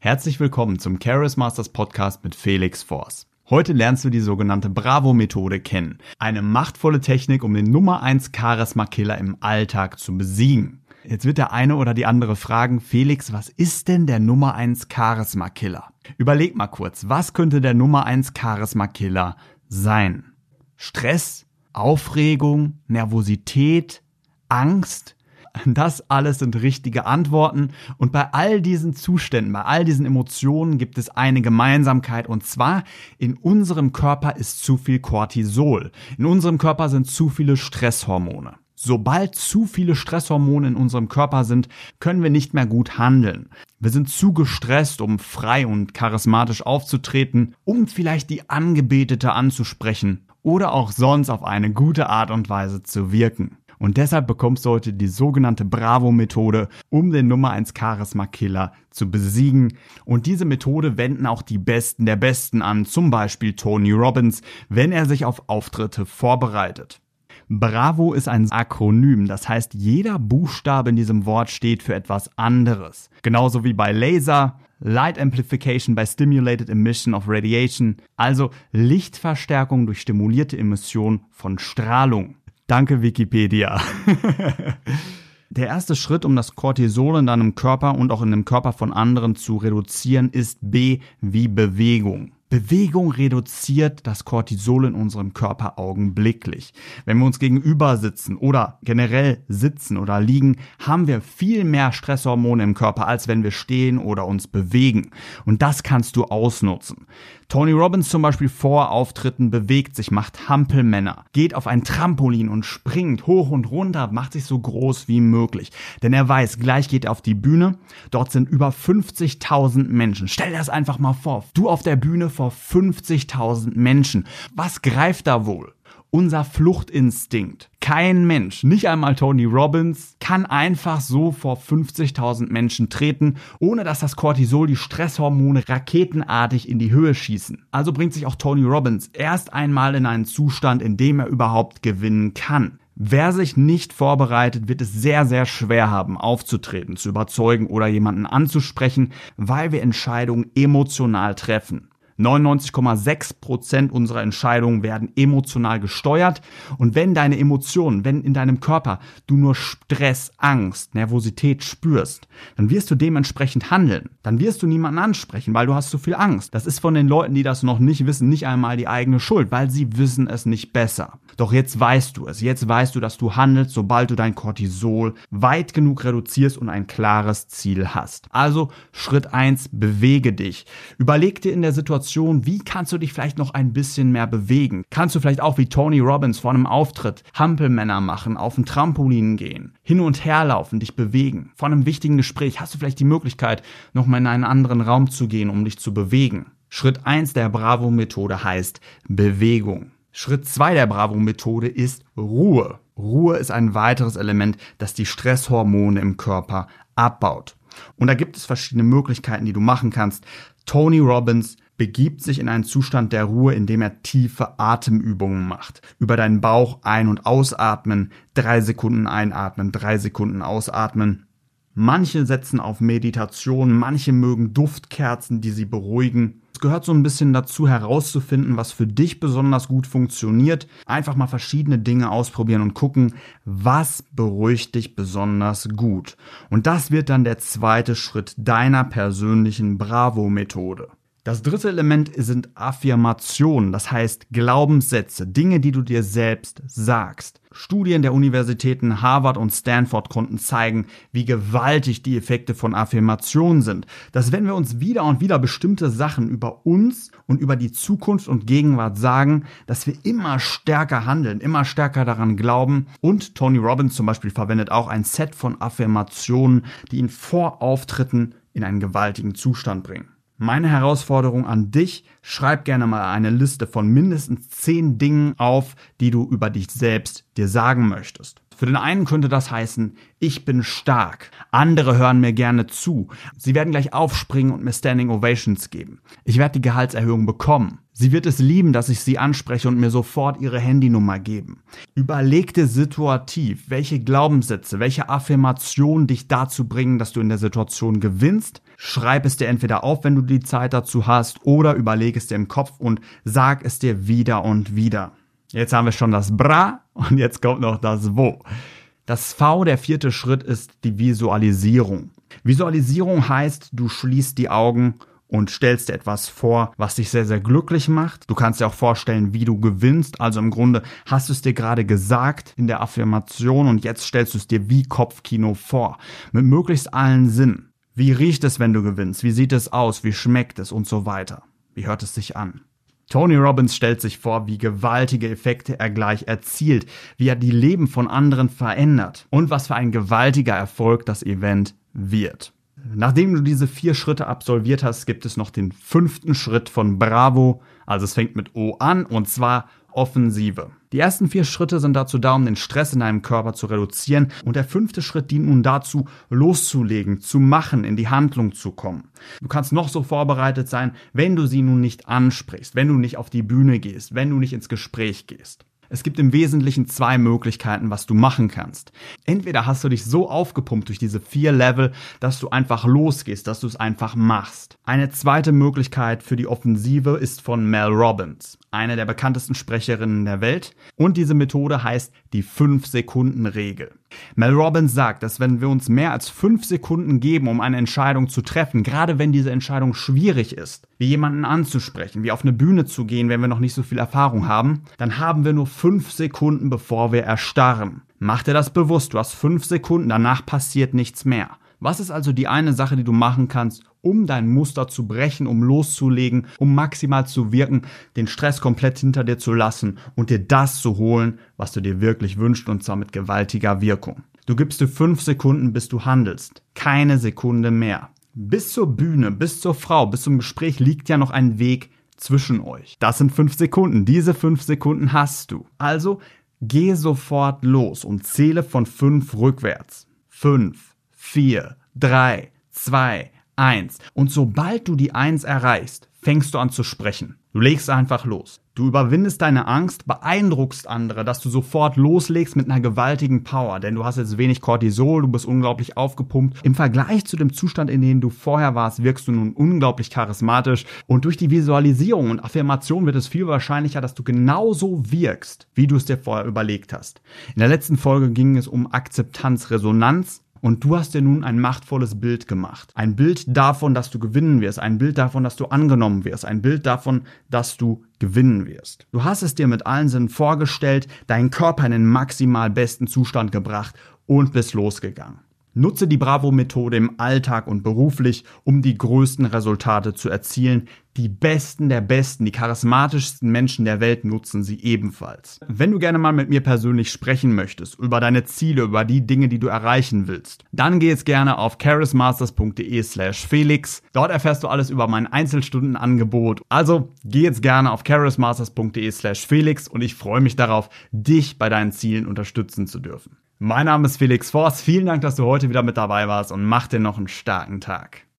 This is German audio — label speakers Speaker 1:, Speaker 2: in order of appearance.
Speaker 1: Herzlich willkommen zum Charis Masters Podcast mit Felix Force. Heute lernst du die sogenannte Bravo-Methode kennen. Eine machtvolle Technik, um den Nummer 1 Charisma-Killer im Alltag zu besiegen. Jetzt wird der eine oder die andere fragen, Felix, was ist denn der Nummer 1 Charisma-Killer? Überleg mal kurz, was könnte der Nummer 1 Charisma-Killer sein? Stress, Aufregung, Nervosität, Angst, das alles sind richtige Antworten. Und bei all diesen Zuständen, bei all diesen Emotionen gibt es eine Gemeinsamkeit. Und zwar, in unserem Körper ist zu viel Cortisol. In unserem Körper sind zu viele Stresshormone. Sobald zu viele Stresshormone in unserem Körper sind, können wir nicht mehr gut handeln. Wir sind zu gestresst, um frei und charismatisch aufzutreten, um vielleicht die Angebetete anzusprechen oder auch sonst auf eine gute Art und Weise zu wirken. Und deshalb bekommst du heute die sogenannte Bravo-Methode, um den Nummer 1 Charisma-Killer zu besiegen. Und diese Methode wenden auch die Besten der Besten an, zum Beispiel Tony Robbins, wenn er sich auf Auftritte vorbereitet. Bravo ist ein Akronym, das heißt, jeder Buchstabe in diesem Wort steht für etwas anderes. Genauso wie bei Laser, Light Amplification by Stimulated Emission of Radiation, also Lichtverstärkung durch stimulierte Emission von Strahlung. Danke Wikipedia. Der erste Schritt, um das Cortisol in deinem Körper und auch in dem Körper von anderen zu reduzieren, ist B wie Bewegung. Bewegung reduziert das Cortisol in unserem Körper augenblicklich. Wenn wir uns gegenüber sitzen oder generell sitzen oder liegen, haben wir viel mehr Stresshormone im Körper, als wenn wir stehen oder uns bewegen. Und das kannst du ausnutzen. Tony Robbins zum Beispiel vor Auftritten bewegt sich, macht Hampelmänner, geht auf ein Trampolin und springt hoch und runter, macht sich so groß wie möglich. Denn er weiß, gleich geht er auf die Bühne, dort sind über 50.000 Menschen. Stell dir das einfach mal vor, du auf der Bühne vor 50.000 Menschen. Was greift da wohl? unser Fluchtinstinkt. Kein Mensch, nicht einmal Tony Robbins, kann einfach so vor 50.000 Menschen treten, ohne dass das Cortisol die Stresshormone raketenartig in die Höhe schießen. Also bringt sich auch Tony Robbins erst einmal in einen Zustand, in dem er überhaupt gewinnen kann. Wer sich nicht vorbereitet, wird es sehr, sehr schwer haben, aufzutreten, zu überzeugen oder jemanden anzusprechen, weil wir Entscheidungen emotional treffen. 99,6% unserer Entscheidungen werden emotional gesteuert. Und wenn deine Emotionen, wenn in deinem Körper du nur Stress, Angst, Nervosität spürst, dann wirst du dementsprechend handeln. Dann wirst du niemanden ansprechen, weil du hast zu viel Angst. Das ist von den Leuten, die das noch nicht wissen, nicht einmal die eigene Schuld, weil sie wissen es nicht besser. Doch jetzt weißt du es. Jetzt weißt du, dass du handelst, sobald du dein Cortisol weit genug reduzierst und ein klares Ziel hast. Also Schritt eins: bewege dich. Überleg dir in der Situation, Situation, wie kannst du dich vielleicht noch ein bisschen mehr bewegen? Kannst du vielleicht auch wie Tony Robbins vor einem Auftritt Hampelmänner machen, auf ein Trampolin gehen, hin und her laufen, dich bewegen? Vor einem wichtigen Gespräch hast du vielleicht die Möglichkeit, nochmal in einen anderen Raum zu gehen, um dich zu bewegen. Schritt eins der Bravo-Methode heißt Bewegung. Schritt zwei der Bravo-Methode ist Ruhe. Ruhe ist ein weiteres Element, das die Stresshormone im Körper abbaut. Und da gibt es verschiedene Möglichkeiten, die du machen kannst. Tony Robbins begibt sich in einen Zustand der Ruhe, indem er tiefe Atemübungen macht. Über deinen Bauch ein- und ausatmen, drei Sekunden einatmen, drei Sekunden ausatmen. Manche setzen auf Meditation, manche mögen Duftkerzen, die sie beruhigen. Es gehört so ein bisschen dazu herauszufinden, was für dich besonders gut funktioniert. Einfach mal verschiedene Dinge ausprobieren und gucken, was beruhigt dich besonders gut. Und das wird dann der zweite Schritt deiner persönlichen Bravo-Methode. Das dritte Element sind Affirmationen, das heißt Glaubenssätze, Dinge, die du dir selbst sagst. Studien der Universitäten Harvard und Stanford konnten zeigen, wie gewaltig die Effekte von Affirmationen sind. Dass wenn wir uns wieder und wieder bestimmte Sachen über uns und über die Zukunft und Gegenwart sagen, dass wir immer stärker handeln, immer stärker daran glauben. Und Tony Robbins zum Beispiel verwendet auch ein Set von Affirmationen, die ihn vor Auftritten in einen gewaltigen Zustand bringen. Meine Herausforderung an dich, schreib gerne mal eine Liste von mindestens zehn Dingen auf, die du über dich selbst dir sagen möchtest. Für den einen könnte das heißen, ich bin stark. Andere hören mir gerne zu. Sie werden gleich aufspringen und mir Standing Ovations geben. Ich werde die Gehaltserhöhung bekommen. Sie wird es lieben, dass ich sie anspreche und mir sofort ihre Handynummer geben. Überleg dir situativ, welche Glaubenssätze, welche Affirmationen dich dazu bringen, dass du in der Situation gewinnst. Schreib es dir entweder auf, wenn du die Zeit dazu hast, oder überleg es dir im Kopf und sag es dir wieder und wieder. Jetzt haben wir schon das Bra und jetzt kommt noch das Wo. Das V, der vierte Schritt, ist die Visualisierung. Visualisierung heißt, du schließt die Augen und stellst dir etwas vor, was dich sehr, sehr glücklich macht. Du kannst dir auch vorstellen, wie du gewinnst. Also im Grunde hast du es dir gerade gesagt in der Affirmation und jetzt stellst du es dir wie Kopfkino vor. Mit möglichst allen Sinnen. Wie riecht es, wenn du gewinnst? Wie sieht es aus? Wie schmeckt es? Und so weiter. Wie hört es sich an? Tony Robbins stellt sich vor, wie gewaltige Effekte er gleich erzielt, wie er die Leben von anderen verändert und was für ein gewaltiger Erfolg das Event wird. Nachdem du diese vier Schritte absolviert hast, gibt es noch den fünften Schritt von Bravo. Also es fängt mit O an und zwar Offensive. Die ersten vier Schritte sind dazu da, um den Stress in deinem Körper zu reduzieren und der fünfte Schritt dient nun dazu, loszulegen, zu machen, in die Handlung zu kommen. Du kannst noch so vorbereitet sein, wenn du sie nun nicht ansprichst, wenn du nicht auf die Bühne gehst, wenn du nicht ins Gespräch gehst. Es gibt im Wesentlichen zwei Möglichkeiten, was du machen kannst. Entweder hast du dich so aufgepumpt durch diese vier Level, dass du einfach losgehst, dass du es einfach machst. Eine zweite Möglichkeit für die Offensive ist von Mel Robbins, eine der bekanntesten Sprecherinnen der Welt. Und diese Methode heißt die 5-Sekunden-Regel. Mel Robbins sagt, dass wenn wir uns mehr als 5 Sekunden geben, um eine Entscheidung zu treffen, gerade wenn diese Entscheidung schwierig ist, wie jemanden anzusprechen, wie auf eine Bühne zu gehen, wenn wir noch nicht so viel Erfahrung haben, dann haben wir nur 5 Sekunden, bevor wir erstarren. Mach dir das bewusst, du hast 5 Sekunden, danach passiert nichts mehr. Was ist also die eine Sache, die du machen kannst, um dein Muster zu brechen, um loszulegen, um maximal zu wirken, den Stress komplett hinter dir zu lassen und dir das zu holen, was du dir wirklich wünschst und zwar mit gewaltiger Wirkung. Du gibst dir fünf Sekunden, bis du handelst. Keine Sekunde mehr. Bis zur Bühne, bis zur Frau, bis zum Gespräch liegt ja noch ein Weg zwischen euch. Das sind fünf Sekunden. Diese fünf Sekunden hast du. Also geh sofort los und zähle von fünf rückwärts. Fünf, vier, drei, zwei, eins. Und sobald du die eins erreichst, fängst du an zu sprechen. Du legst einfach los. Du überwindest deine Angst, beeindruckst andere, dass du sofort loslegst mit einer gewaltigen Power, denn du hast jetzt wenig Cortisol, du bist unglaublich aufgepumpt. Im Vergleich zu dem Zustand, in dem du vorher warst, wirkst du nun unglaublich charismatisch und durch die Visualisierung und Affirmation wird es viel wahrscheinlicher, dass du genauso wirkst, wie du es dir vorher überlegt hast. In der letzten Folge ging es um Akzeptanz, Resonanz und du hast dir nun ein machtvolles Bild gemacht. Ein Bild davon, dass du gewinnen wirst. Ein Bild davon, dass du angenommen wirst. Ein Bild davon, dass du gewinnen wirst. Du hast es dir mit allen Sinnen vorgestellt, deinen Körper in den maximal besten Zustand gebracht und bist losgegangen. Nutze die Bravo-Methode im Alltag und beruflich, um die größten Resultate zu erzielen. Die besten der besten, die charismatischsten Menschen der Welt nutzen sie ebenfalls. Wenn du gerne mal mit mir persönlich sprechen möchtest, über deine Ziele, über die Dinge, die du erreichen willst, dann geh jetzt gerne auf charismasters.de slash Felix. Dort erfährst du alles über mein Einzelstundenangebot. Also geh jetzt gerne auf charismasters.de slash Felix und ich freue mich darauf, dich bei deinen Zielen unterstützen zu dürfen. Mein Name ist Felix Forst. Vielen Dank, dass du heute wieder mit dabei warst und mach dir noch einen starken Tag.